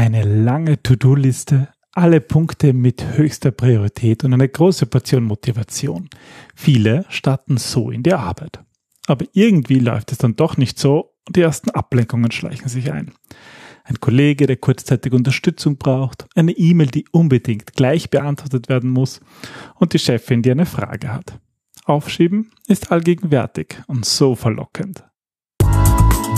Eine lange To-Do-Liste, alle Punkte mit höchster Priorität und eine große Portion Motivation. Viele starten so in die Arbeit. Aber irgendwie läuft es dann doch nicht so und die ersten Ablenkungen schleichen sich ein. Ein Kollege, der kurzzeitig Unterstützung braucht, eine E-Mail, die unbedingt gleich beantwortet werden muss und die Chefin, die eine Frage hat. Aufschieben ist allgegenwärtig und so verlockend.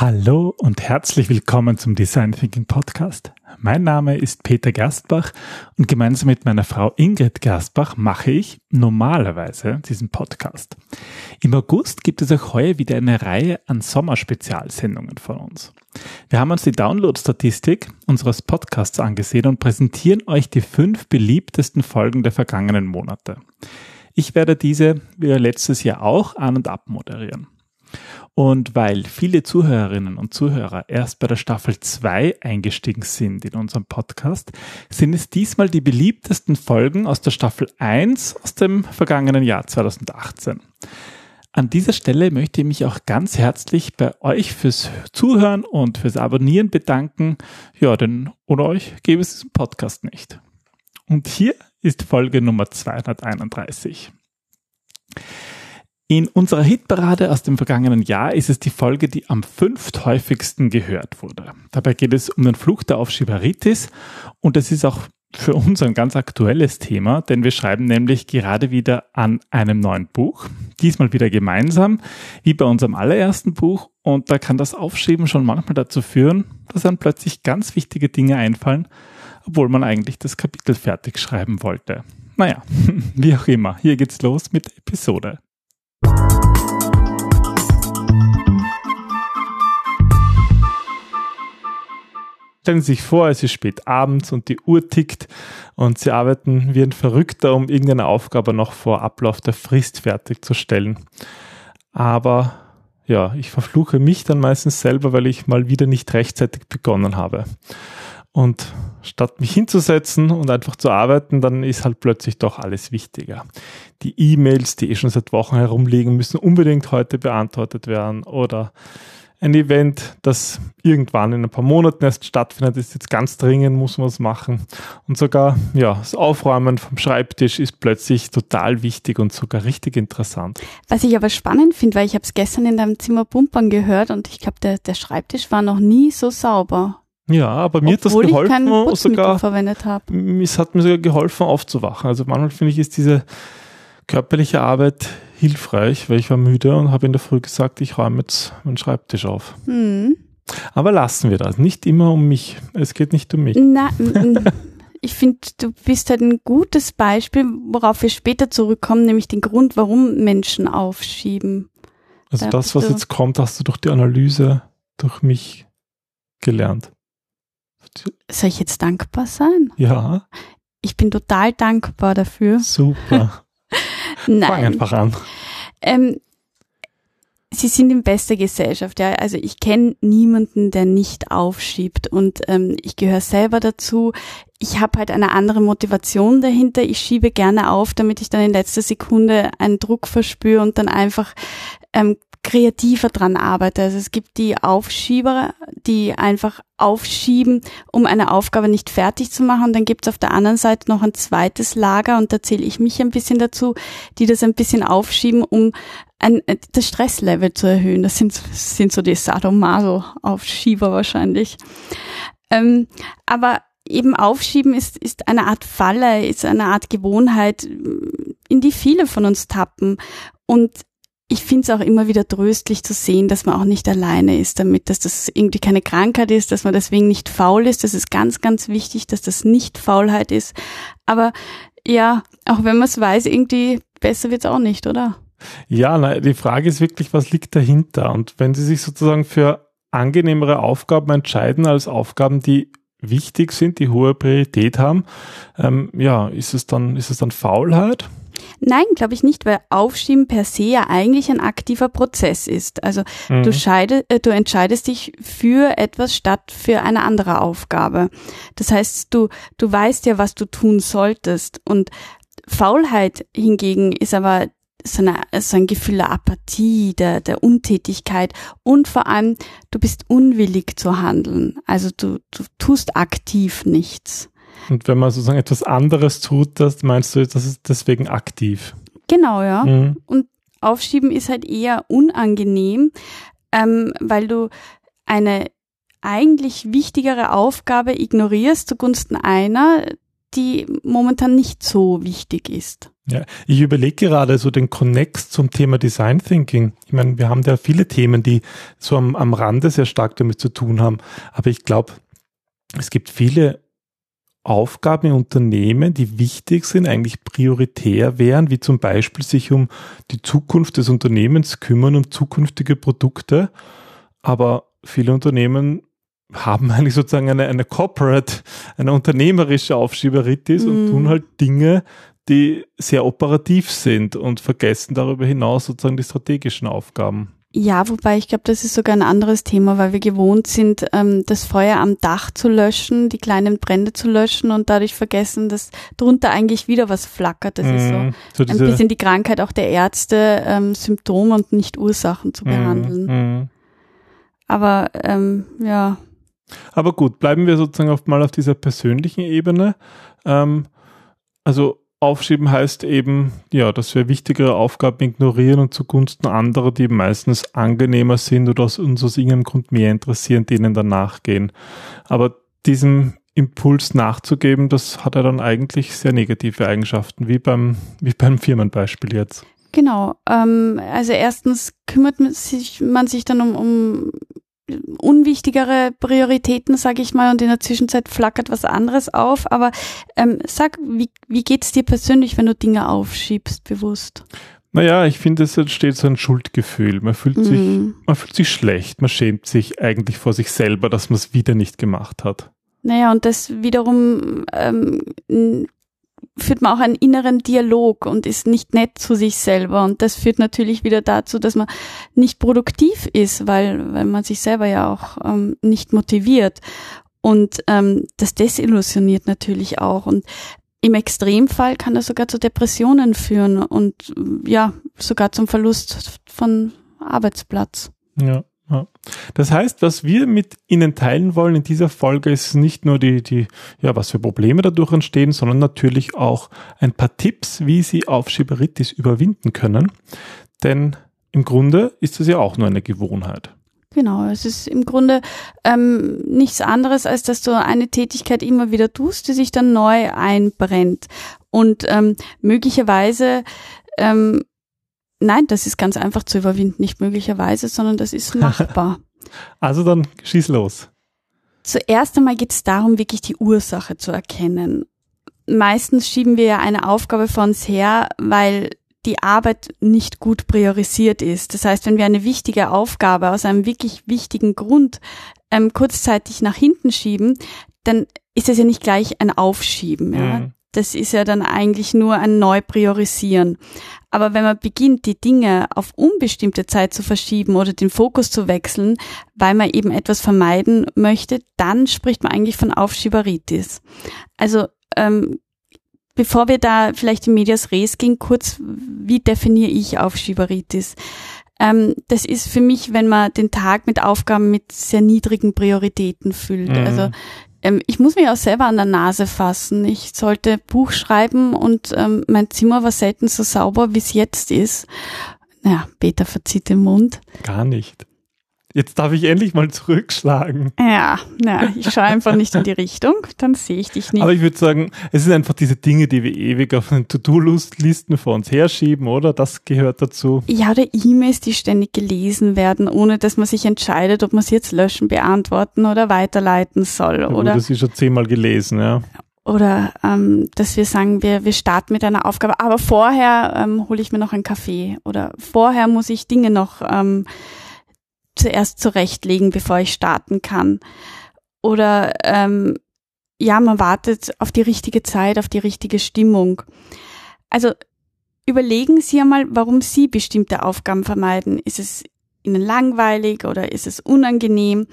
Hallo und herzlich willkommen zum Design Thinking Podcast. Mein Name ist Peter Gerstbach und gemeinsam mit meiner Frau Ingrid Gerstbach mache ich normalerweise diesen Podcast. Im August gibt es auch heuer wieder eine Reihe an Sommerspezialsendungen von uns. Wir haben uns die Download-Statistik unseres Podcasts angesehen und präsentieren euch die fünf beliebtesten Folgen der vergangenen Monate. Ich werde diese, wie letztes Jahr auch, an und ab moderieren. Und weil viele Zuhörerinnen und Zuhörer erst bei der Staffel 2 eingestiegen sind in unserem Podcast, sind es diesmal die beliebtesten Folgen aus der Staffel 1 aus dem vergangenen Jahr 2018. An dieser Stelle möchte ich mich auch ganz herzlich bei euch fürs Zuhören und fürs Abonnieren bedanken. Ja, denn ohne euch gäbe es diesen Podcast nicht. Und hier ist Folge Nummer 231. In unserer Hitparade aus dem vergangenen Jahr ist es die Folge, die am fünfthäufigsten gehört wurde. Dabei geht es um den Fluch der Aufschieberitis und das ist auch für uns ein ganz aktuelles Thema, denn wir schreiben nämlich gerade wieder an einem neuen Buch, diesmal wieder gemeinsam, wie bei unserem allerersten Buch und da kann das Aufschieben schon manchmal dazu führen, dass einem plötzlich ganz wichtige Dinge einfallen, obwohl man eigentlich das Kapitel fertig schreiben wollte. Naja, wie auch immer, hier geht's los mit der Episode. Stellen Sie sich vor, es ist spät abends und die Uhr tickt und Sie arbeiten wie ein Verrückter, um irgendeine Aufgabe noch vor Ablauf der Frist fertigzustellen. Aber ja, ich verfluche mich dann meistens selber, weil ich mal wieder nicht rechtzeitig begonnen habe. Und statt mich hinzusetzen und einfach zu arbeiten, dann ist halt plötzlich doch alles wichtiger. Die E-Mails, die eh schon seit Wochen herumliegen, müssen unbedingt heute beantwortet werden oder ein Event, das irgendwann in ein paar Monaten erst stattfindet, ist jetzt ganz dringend, muss man es machen. Und sogar, ja, das Aufräumen vom Schreibtisch ist plötzlich total wichtig und sogar richtig interessant. Was ich aber spannend finde, weil ich habe es gestern in deinem Zimmer pumpern gehört und ich glaube, der, der Schreibtisch war noch nie so sauber. Ja, aber mir Obwohl hat das geholfen, ich sogar, verwendet habe. es hat mir sogar geholfen, aufzuwachen. Also manchmal finde ich, ist diese körperliche Arbeit hilfreich, weil ich war müde und habe in der Früh gesagt, ich räume jetzt meinen Schreibtisch auf. Hm. Aber lassen wir das. Nicht immer um mich. Es geht nicht um mich. Na, ich finde, du bist halt ein gutes Beispiel, worauf wir später zurückkommen, nämlich den Grund, warum Menschen aufschieben. Also Da das, was jetzt kommt, hast du durch die Analyse durch mich gelernt. Soll ich jetzt dankbar sein? Ja, Ich bin total dankbar dafür. super. Fang Nein. einfach an. Ähm, sie sind in bester Gesellschaft, ja. Also ich kenne niemanden, der nicht aufschiebt und ähm, ich gehöre selber dazu. Ich habe halt eine andere Motivation dahinter. Ich schiebe gerne auf, damit ich dann in letzter Sekunde einen Druck verspüre und dann einfach ähm, kreativer dran arbeite. Also es gibt die Aufschieber, die einfach aufschieben, um eine Aufgabe nicht fertig zu machen. Und dann gibt es auf der anderen Seite noch ein zweites Lager und da zähle ich mich ein bisschen dazu, die das ein bisschen aufschieben, um ein, das Stresslevel zu erhöhen. Das sind, sind so die Sadomaso-Aufschieber wahrscheinlich. Ähm, aber eben Aufschieben ist, ist eine Art Falle, ist eine Art Gewohnheit, in die viele von uns tappen. Und ich finde es auch immer wieder tröstlich zu sehen, dass man auch nicht alleine ist damit, dass das irgendwie keine Krankheit ist, dass man deswegen nicht faul ist. Das ist ganz, ganz wichtig, dass das nicht Faulheit ist. Aber ja, auch wenn man es weiß, irgendwie besser wird's auch nicht, oder? Ja, na, die Frage ist wirklich, was liegt dahinter? Und wenn Sie sich sozusagen für angenehmere Aufgaben entscheiden als Aufgaben, die wichtig sind, die hohe Priorität haben, ähm, ja, ist es dann, ist es dann Faulheit? Nein, glaube ich nicht, weil Aufschieben per se ja eigentlich ein aktiver Prozess ist. Also Mhm. du, scheide, äh, du entscheidest dich für etwas statt für eine andere Aufgabe. Das heißt, du, du weißt ja, was du tun solltest. Und Faulheit hingegen ist aber so, eine, so ein Gefühl der Apathie, der, der Untätigkeit und vor allem, du bist unwillig zu handeln. Also du, du tust aktiv nichts. Und wenn man sozusagen etwas anderes tut, das meinst du, das ist deswegen aktiv. Genau, ja. Mhm. Aufschieben ist halt eher unangenehm, ähm, weil du eine eigentlich wichtigere Aufgabe ignorierst zugunsten einer, die momentan nicht so wichtig ist. Ja, ich überlege gerade so den Connex zum Thema Design Thinking. Ich meine, wir haben da viele Themen, die so am, am Rande sehr stark damit zu tun haben. Aber ich glaube, es gibt viele Aufgaben in Unternehmen, die wichtig sind, eigentlich prioritär wären, wie zum Beispiel sich um die Zukunft des Unternehmens kümmern, um zukünftige Produkte. Aber viele Unternehmen haben eigentlich sozusagen eine, eine corporate, eine unternehmerische Aufschieberitis und Mhm. tun halt Dinge, die sehr operativ sind und vergessen darüber hinaus sozusagen die strategischen Aufgaben. Ja, wobei ich glaube, das ist sogar ein anderes Thema, weil wir gewohnt sind, ähm, das Feuer am Dach zu löschen, die kleinen Brände zu löschen und dadurch vergessen, dass drunter eigentlich wieder was flackert. Das ist so Mhm. so ein bisschen die Krankheit auch der Ärzte, ähm, Symptome und nicht Ursachen zu behandeln. Mhm. Aber ähm, ja, Aber gut, bleiben wir sozusagen auf, mal auf dieser persönlichen Ebene. Ähm, also aufschieben heißt eben, ja, dass wir wichtigere Aufgaben ignorieren und zugunsten anderer, die meistens angenehmer sind oder aus uns aus irgendeinem Grund mehr interessieren, denen dann nachgehen. Aber diesem Impuls nachzugeben, das hat ja dann eigentlich sehr negative Eigenschaften, wie beim, wie beim Firmenbeispiel jetzt. Genau. Ähm, also erstens kümmert man sich, man sich dann um, um unwichtigere Prioritäten, sage ich mal, und in der Zwischenzeit flackert was anderes auf. Aber ähm, sag, wie, wie geht's dir persönlich, wenn du Dinge aufschiebst, bewusst? Naja, ich finde, es entsteht so ein Schuldgefühl. Man fühlt sich, Mhm. man fühlt sich schlecht, man schämt sich eigentlich vor sich selber, dass man es wieder nicht gemacht hat. Naja, und das wiederum ähm, führt man auch einen inneren Dialog und ist nicht nett zu sich selber. Und das führt natürlich wieder dazu, dass man nicht produktiv ist, weil, weil man sich selber ja auch ähm, nicht motiviert. Und ähm, das desillusioniert natürlich auch. Und im Extremfall kann das sogar zu Depressionen führen und ja, sogar zum Verlust von Arbeitsplatz. Ja. Das heißt, was wir mit Ihnen teilen wollen in dieser Folge ist nicht nur die, die, ja, was für Probleme dadurch entstehen, sondern natürlich auch ein paar Tipps, wie Sie Aufschieberitis überwinden können. Denn im Grunde ist es ja auch nur eine Gewohnheit. Genau, es ist im Grunde ähm, nichts anderes, als dass du eine Tätigkeit immer wieder tust, die sich dann neu einbrennt. Und ähm, möglicherweise, ähm, nein, das ist ganz einfach zu überwinden, nicht möglicherweise, sondern das ist machbar. Also dann schieß los. Zuerst einmal geht es darum, wirklich die Ursache zu erkennen. Meistens schieben wir ja eine Aufgabe vor uns her, weil die Arbeit nicht gut priorisiert ist. Das heißt, wenn wir eine wichtige Aufgabe aus einem wirklich wichtigen Grund ähm, kurzzeitig nach hinten schieben, dann ist es ja nicht gleich ein Aufschieben. Ja? Mhm. Das ist ja dann eigentlich nur ein Neupriorisieren. Aber wenn man beginnt, die Dinge auf unbestimmte Zeit zu verschieben oder den Fokus zu wechseln, weil man eben etwas vermeiden möchte, dann spricht man eigentlich von Aufschieberitis. Also ähm, bevor wir da vielleicht in Medias Res gehen, kurz, wie definiere ich Aufschieberitis? Ähm, das ist für mich, wenn man den Tag mit Aufgaben mit sehr niedrigen Prioritäten füllt. Mhm. Also ähm, ich muss mich auch selber an der Nase fassen. Ich sollte Buch schreiben und ähm, mein Zimmer war selten so sauber, wie es jetzt ist. Naja, Peter verzieht den Mund. Gar nicht. Jetzt darf ich endlich mal zurückschlagen. Ja, na, ich schaue einfach nicht in die Richtung, dann sehe ich dich nicht. Aber ich würde sagen, es sind einfach diese Dinge, die wir ewig auf den To-Do-Listen vor uns herschieben, oder? Das gehört dazu. Ja, oder E-Mails, die ständig gelesen werden, ohne dass man sich entscheidet, ob man sie jetzt löschen, beantworten oder weiterleiten soll. Ja, oder das ist schon zehnmal gelesen, ja. oder ähm, dass wir sagen, wir, wir starten mit einer Aufgabe, aber vorher ähm, hole ich mir noch einen Kaffee oder vorher muss ich Dinge noch ähm, zuerst zurechtlegen, bevor ich starten kann. Oder ähm, ja, man wartet auf die richtige Zeit, auf die richtige Stimmung. Also überlegen Sie einmal, warum Sie bestimmte Aufgaben vermeiden. Ist es Ihnen langweilig oder ist es unangenehm?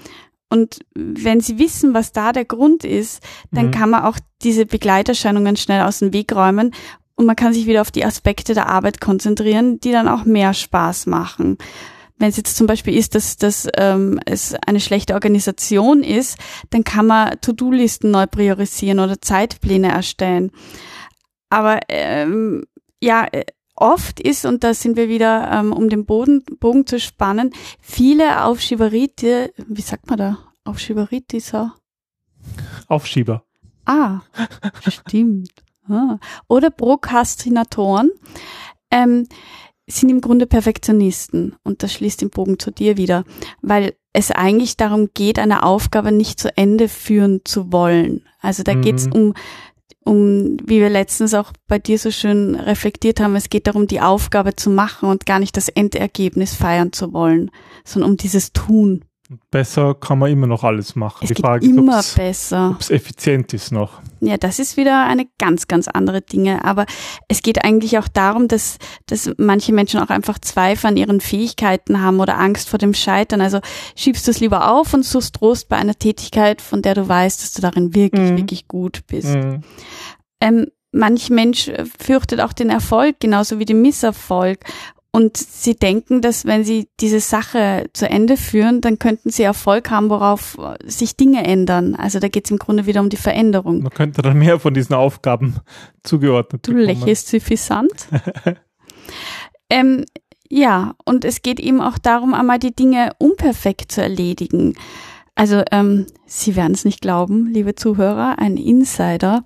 Und wenn Sie wissen, was da der Grund ist, dann Mhm. kann man auch diese Begleiterscheinungen schnell aus dem Weg räumen und man kann sich wieder auf die Aspekte der Arbeit konzentrieren, die dann auch mehr Spaß machen. Wenn es jetzt zum Beispiel ist, dass, dass ähm, es eine schlechte Organisation ist, dann kann man To-Do-Listen neu priorisieren oder Zeitpläne erstellen. Aber ähm, ja, äh, oft ist, und da sind wir wieder, ähm, um den Boden, Bogen zu spannen, viele Aufschieberite, wie sagt man da? Aufschieberitis, ja? Aufschieber. Ah, stimmt. Ah. Oder Prokrastinatoren ähm, sind im Grunde Perfektionisten und das schließt den Bogen zu dir wieder, weil es eigentlich darum geht, eine Aufgabe nicht zu Ende führen zu wollen. Also da Mhm. geht's um um, wie wir letztens auch bei dir so schön reflektiert haben, es geht darum, die Aufgabe zu machen und gar nicht das Endergebnis feiern zu wollen, sondern um dieses Tun. Besser kann man immer noch alles machen. Es Die geht Frage immer ist, besser. ob es effizient ist noch. Ja, das ist wieder eine ganz, ganz andere Dinge. Aber es geht eigentlich auch darum, dass, dass manche Menschen auch einfach Zweifel an ihren Fähigkeiten haben oder Angst vor dem Scheitern. Also schiebst du es lieber auf und suchst Trost bei einer Tätigkeit, von der du weißt, dass du darin wirklich, Mhm. wirklich gut bist. Mhm. Ähm, manch Mensch fürchtet auch den Erfolg genauso wie den Misserfolg. Und sie denken, dass wenn sie diese Sache zu Ende führen, dann könnten sie Erfolg haben, worauf sich Dinge ändern. Also da geht es im Grunde wieder um die Veränderung. Man könnte dann mehr von diesen Aufgaben zugeordnet Du bekommen. lächelst suffisant. ähm, ja, und es geht eben auch darum, einmal die Dinge unperfekt zu erledigen. Also, ähm, Sie werden es nicht glauben, liebe Zuhörer, ein Insider.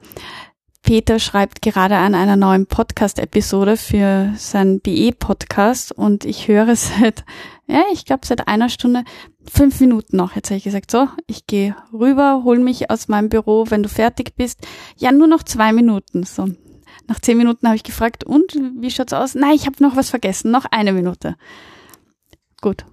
Peter schreibt gerade an einer neuen Podcast-Episode für seinen BE-Podcast und ich höre seit, ja, ich glaube seit einer Stunde, fünf Minuten noch. Jetzt habe ich gesagt, so, ich gehe rüber, hol mich aus meinem Büro, wenn du fertig bist. Ja, nur noch zwei Minuten. So, nach zehn Minuten habe ich gefragt, und wie schaut's aus? Nein, ich habe noch was vergessen, noch eine Minute. Gut.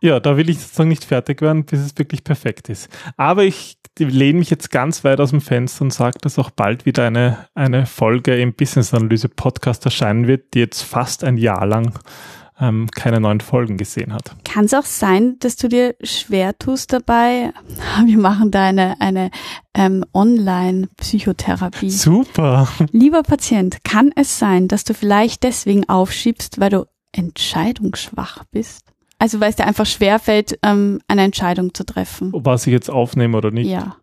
Ja, da will ich sozusagen nicht fertig werden, bis es wirklich perfekt ist. Aber ich lehne mich jetzt ganz weit aus dem Fenster und sage, dass auch bald wieder eine, eine Folge im Business Analyse Podcast erscheinen wird, die jetzt fast ein Jahr lang ähm, keine neuen Folgen gesehen hat. Kann es auch sein, dass du dir schwer tust dabei? Wir machen da eine, eine ähm, Online-Psychotherapie. Super. Lieber Patient, kann es sein, dass du vielleicht deswegen aufschiebst, weil du entscheidungsschwach bist? Also weil es dir einfach schwerfällt, ähm, eine Entscheidung zu treffen. Ob was ich jetzt aufnehme oder nicht? Ja,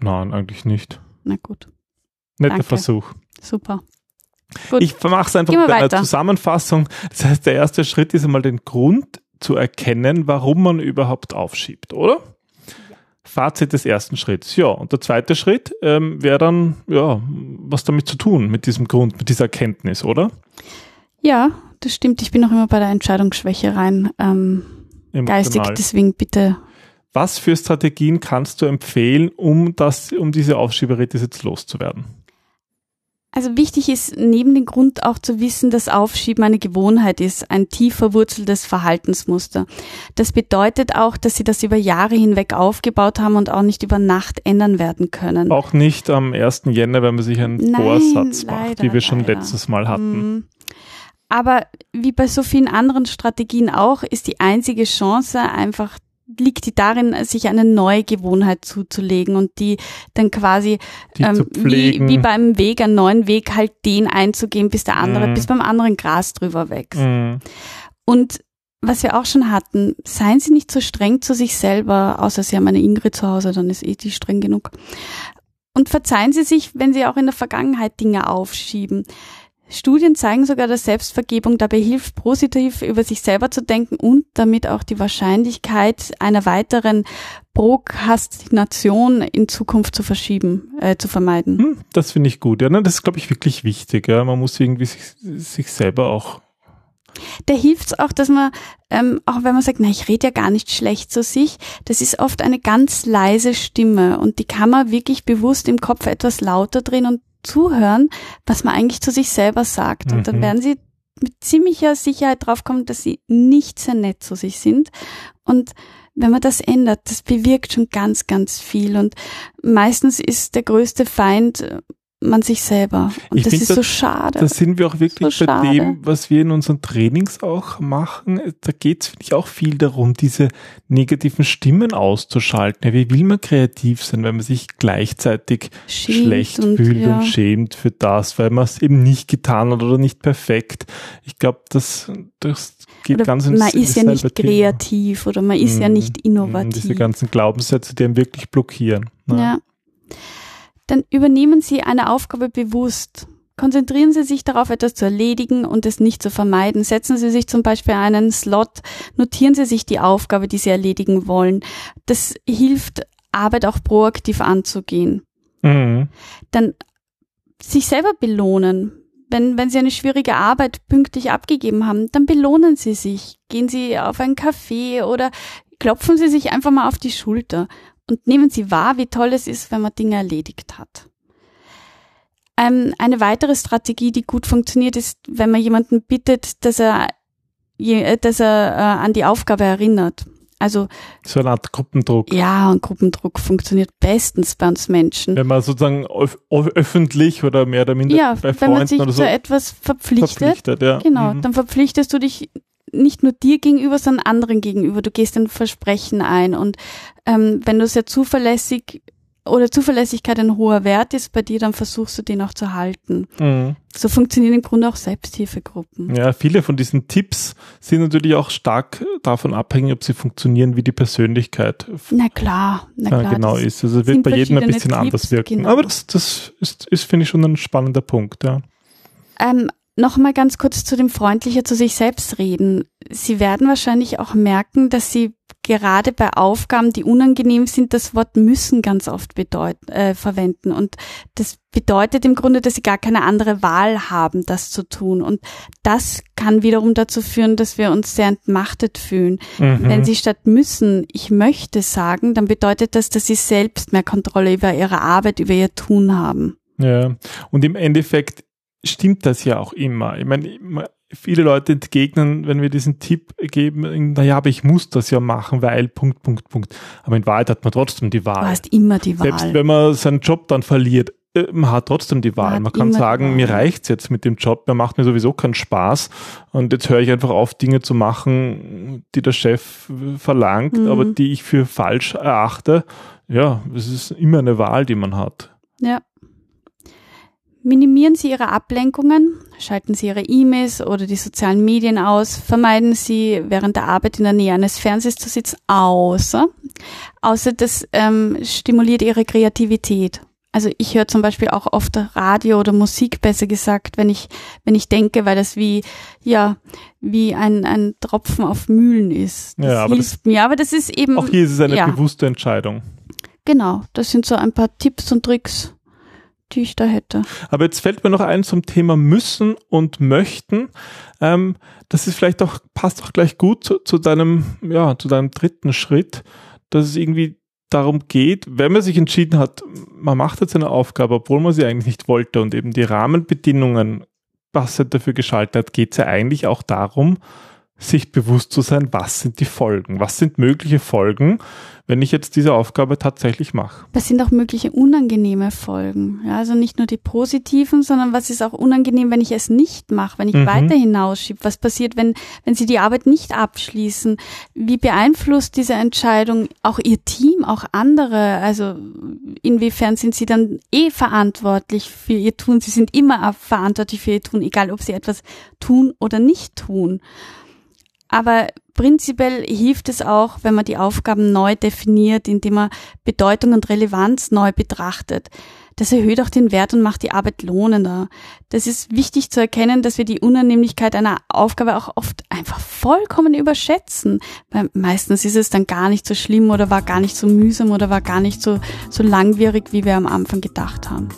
Nein, eigentlich nicht. na gut, Netter Danke. Versuch. super. Gut. Ich mache es einfach mit einer weiter. Zusammenfassung. Das heißt, der erste Schritt ist einmal den Grund zu erkennen, warum man überhaupt aufschiebt, oder? Fazit des ersten Schritts. Ja, und der zweite Schritt ähm, wäre dann, ja, was damit zu tun, mit diesem Grund, mit dieser Erkenntnis, oder? Ja, das stimmt. Ich bin noch immer bei der Entscheidungsschwäche rein. Ähm, geistig, deswegen bitte. Was für Strategien kannst du empfehlen, um das, um diese Aufschieberitis jetzt loszuwerden? Also wichtig ist neben dem Grund auch zu wissen, dass Aufschieben eine Gewohnheit ist, ein tief verwurzeltes Verhaltensmuster. Das bedeutet auch, dass sie das über Jahre hinweg aufgebaut haben und auch nicht über Nacht ändern werden können. Auch nicht am 1. Jänner, wenn man sich einen Nein, Vorsatz macht, leider, wie wir schon leider. letztes Mal hatten. Aber wie bei so vielen anderen Strategien auch, ist die einzige Chance einfach liegt die darin, sich eine neue Gewohnheit zuzulegen und die dann quasi Die ähm, wie, wie beim Weg, einen neuen Weg halt den einzugehen, bis der andere, Mhm. bis beim anderen Gras drüber wächst. Mhm. Und was wir auch schon hatten, seien Sie nicht so streng zu sich selber, außer Sie haben eine Ingrid zu Hause, dann ist eh die streng genug. Und verzeihen Sie sich, wenn Sie auch in der Vergangenheit Dinge aufschieben. Studien zeigen sogar, dass Selbstvergebung dabei hilft, positiv über sich selber zu denken und damit auch die Wahrscheinlichkeit einer weiteren Prokrastination in Zukunft zu verschieben, äh, zu vermeiden. Hm, Das finde ich gut. Ja, ne? Das ist, glaube ich, wirklich wichtig. Ja? Man muss irgendwie sich, sich selber auch. da hilft's auch, dass man, ähm, auch wenn man sagt, na, ich rede ja gar nicht schlecht zu sich, das ist oft eine ganz leise Stimme und die kann man wirklich bewusst im Kopf etwas lauter drehen und zuhören, was man eigentlich zu sich selber sagt. Und dann Mhm. werden sie mit ziemlicher Sicherheit draufkommen, dass sie nicht sehr nett zu sich sind. Und wenn man das ändert, das bewirkt schon ganz, ganz viel. Und meistens ist der größte Feind man sich selber. Und Ich das ist da- so schade. Da sind wir auch wirklich So bei schade. dem, was wir in unseren Trainings auch machen. Da geht es, finde ich, auch viel darum, diese negativen Stimmen auszuschalten. Ja, wie will man kreativ sein, wenn man sich gleichzeitig Schämt schlecht und, fühlt ja. und schämt für das, weil man es eben nicht getan hat oder nicht perfekt. Ich glaube, das, das geht oder ganz ins man ist ja nicht Thema. kreativ oder man ist ja Mhm. nicht Mhm, innovativ. Diese ganzen Glaubenssätze, die einen wirklich blockieren. ne? Ja. Dann übernehmen Sie eine Aufgabe bewusst. Konzentrieren Sie sich darauf, etwas zu erledigen und es nicht zu vermeiden. Setzen Sie sich zum Beispiel einen Slot, notieren Sie sich die Aufgabe, die Sie erledigen wollen. Das hilft, Arbeit auch proaktiv anzugehen. Mhm. Dann sich selber belohnen. Wenn, wenn Sie eine schwierige Arbeit pünktlich abgegeben haben, dann belohnen Sie sich. Gehen Sie auf einen Café oder klopfen Sie sich einfach mal auf die Schulter und nehmen Sie wahr, wie toll es ist, wenn man Dinge erledigt hat. Ähm, eine weitere Strategie, die gut funktioniert, ist, wenn man jemanden bittet, dass er, äh, dass er äh, an die Aufgabe erinnert. Also So eine Art Gruppendruck. ja, und Gruppendruck funktioniert bestens bei uns Menschen. Wenn man sozusagen öf öffentlich oder mehr oder minder Ja, bei wenn man Freunden sich oder zu so etwas verpflichtet, verpflichtet, ja. genau, Mhm. dann verpflichtest du dich nicht nur dir gegenüber, sondern anderen gegenüber. Du gehst ein Versprechen ein und ähm, wenn du sehr zuverlässig oder Zuverlässigkeit ein hoher Wert ist bei dir, dann versuchst du den auch zu halten. Mhm. So funktionieren im Grunde auch Selbsthilfegruppen. Ja, viele von diesen Tipps sind natürlich auch stark davon abhängig, ob sie funktionieren, wie die Persönlichkeit Na klar, na klar. genau das ist. Also es wird bei jedem ein bisschen anders Tipps, wirken. genau. Aber das, das ist, ist finde ich, schon ein spannender Punkt, ja. Ähm, noch mal ganz kurz zu dem freundlicher zu sich selbst reden. Sie werden wahrscheinlich auch merken, dass Sie gerade bei Aufgaben, die unangenehm sind, das Wort müssen ganz oft bedeuten, äh, verwenden. Und das bedeutet im Grunde, dass Sie gar keine andere Wahl haben, das zu tun. Und das kann wiederum dazu führen, dass wir uns sehr entmachtet fühlen. Mhm. Wenn Sie statt müssen, ich möchte sagen, dann bedeutet das, dass Sie selbst mehr Kontrolle über Ihre Arbeit, über Ihr Tun haben. Ja, und im Endeffekt stimmt das ja auch immer. Ich meine, viele Leute entgegnen, wenn wir diesen Tipp geben, naja, aber ich muss das ja machen, weil Punkt, Punkt, Punkt. Aber in Wahrheit hat man trotzdem die Du Wahl. hast immer die Wahl. Selbst wenn man seinen Job dann verliert, äh, man hat trotzdem die Wahl. hat Man kann sagen, mir reicht's jetzt mit dem Job, mir macht mir sowieso keinen Spaß und jetzt höre ich einfach auf, Dinge zu machen, die der Chef äh, verlangt, Mhm. aber die ich für falsch erachte. Ja, es ist immer eine Wahl, die man hat. Ja. Minimieren Sie Ihre Ablenkungen, schalten Sie Ihre E-Mails oder die sozialen Medien aus, vermeiden Sie während der Arbeit in der Nähe eines Fernsehs zu sitzen, außer, außer das ähm, stimuliert Ihre Kreativität. Also ich höre zum Beispiel auch oft Radio oder Musik, besser gesagt, wenn ich, wenn ich denke, weil das wie, ja, wie ein, ein Tropfen auf Mühlen ist. Das Ja, aber hilft mir. Aber das ist eben, Auch hier ist es eine ja. bewusste Entscheidung. genau, das sind so ein paar Tipps und Tricks, die ich da hätte. Aber jetzt fällt mir noch ein zum Thema müssen und möchten. Ähm, das ist vielleicht auch, passt auch gleich gut zu, zu deinem, ja, zu deinem dritten Schritt, dass es irgendwie darum geht, wenn man sich entschieden hat, man macht jetzt eine Aufgabe, obwohl man sie eigentlich nicht wollte und eben die Rahmenbedingungen passend dafür geschaltet hat, geht es ja eigentlich auch darum, sich bewusst zu sein, was sind die Folgen, was sind mögliche Folgen, wenn ich jetzt diese Aufgabe tatsächlich mache. Das sind auch mögliche unangenehme Folgen. Ja, also nicht nur die positiven, sondern was ist auch unangenehm, wenn ich es nicht mache, wenn ich Mhm. weiter hinausschiebe? Was passiert, wenn, wenn Sie die Arbeit nicht abschließen? Wie beeinflusst diese Entscheidung auch Ihr Team, auch andere? Also inwiefern sind Sie dann eh verantwortlich für Ihr Tun? Sie sind immer verantwortlich für Ihr Tun, egal ob Sie etwas tun oder nicht tun. Aber prinzipiell hilft es auch, wenn man die Aufgaben neu definiert, indem man Bedeutung und Relevanz neu betrachtet. Das erhöht auch den Wert und macht die Arbeit lohnender. Das ist wichtig zu erkennen, dass wir die Unannehmlichkeit einer Aufgabe auch oft einfach vollkommen überschätzen. Weil meistens ist es dann gar nicht so schlimm oder war gar nicht so mühsam oder war gar nicht so, so langwierig, wie wir am Anfang gedacht haben.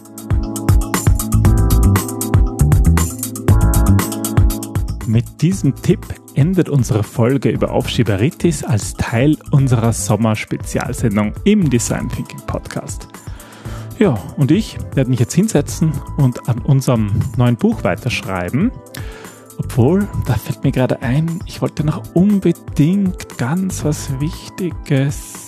Mit diesem Tipp endet unsere Folge über Aufschieberitis als Teil unserer Sommerspezialsendung im Design Thinking Podcast. Ja, und ich werde mich jetzt hinsetzen und an unserem neuen Buch weiterschreiben. Obwohl, da fällt mir gerade ein, ich wollte noch unbedingt ganz was Wichtiges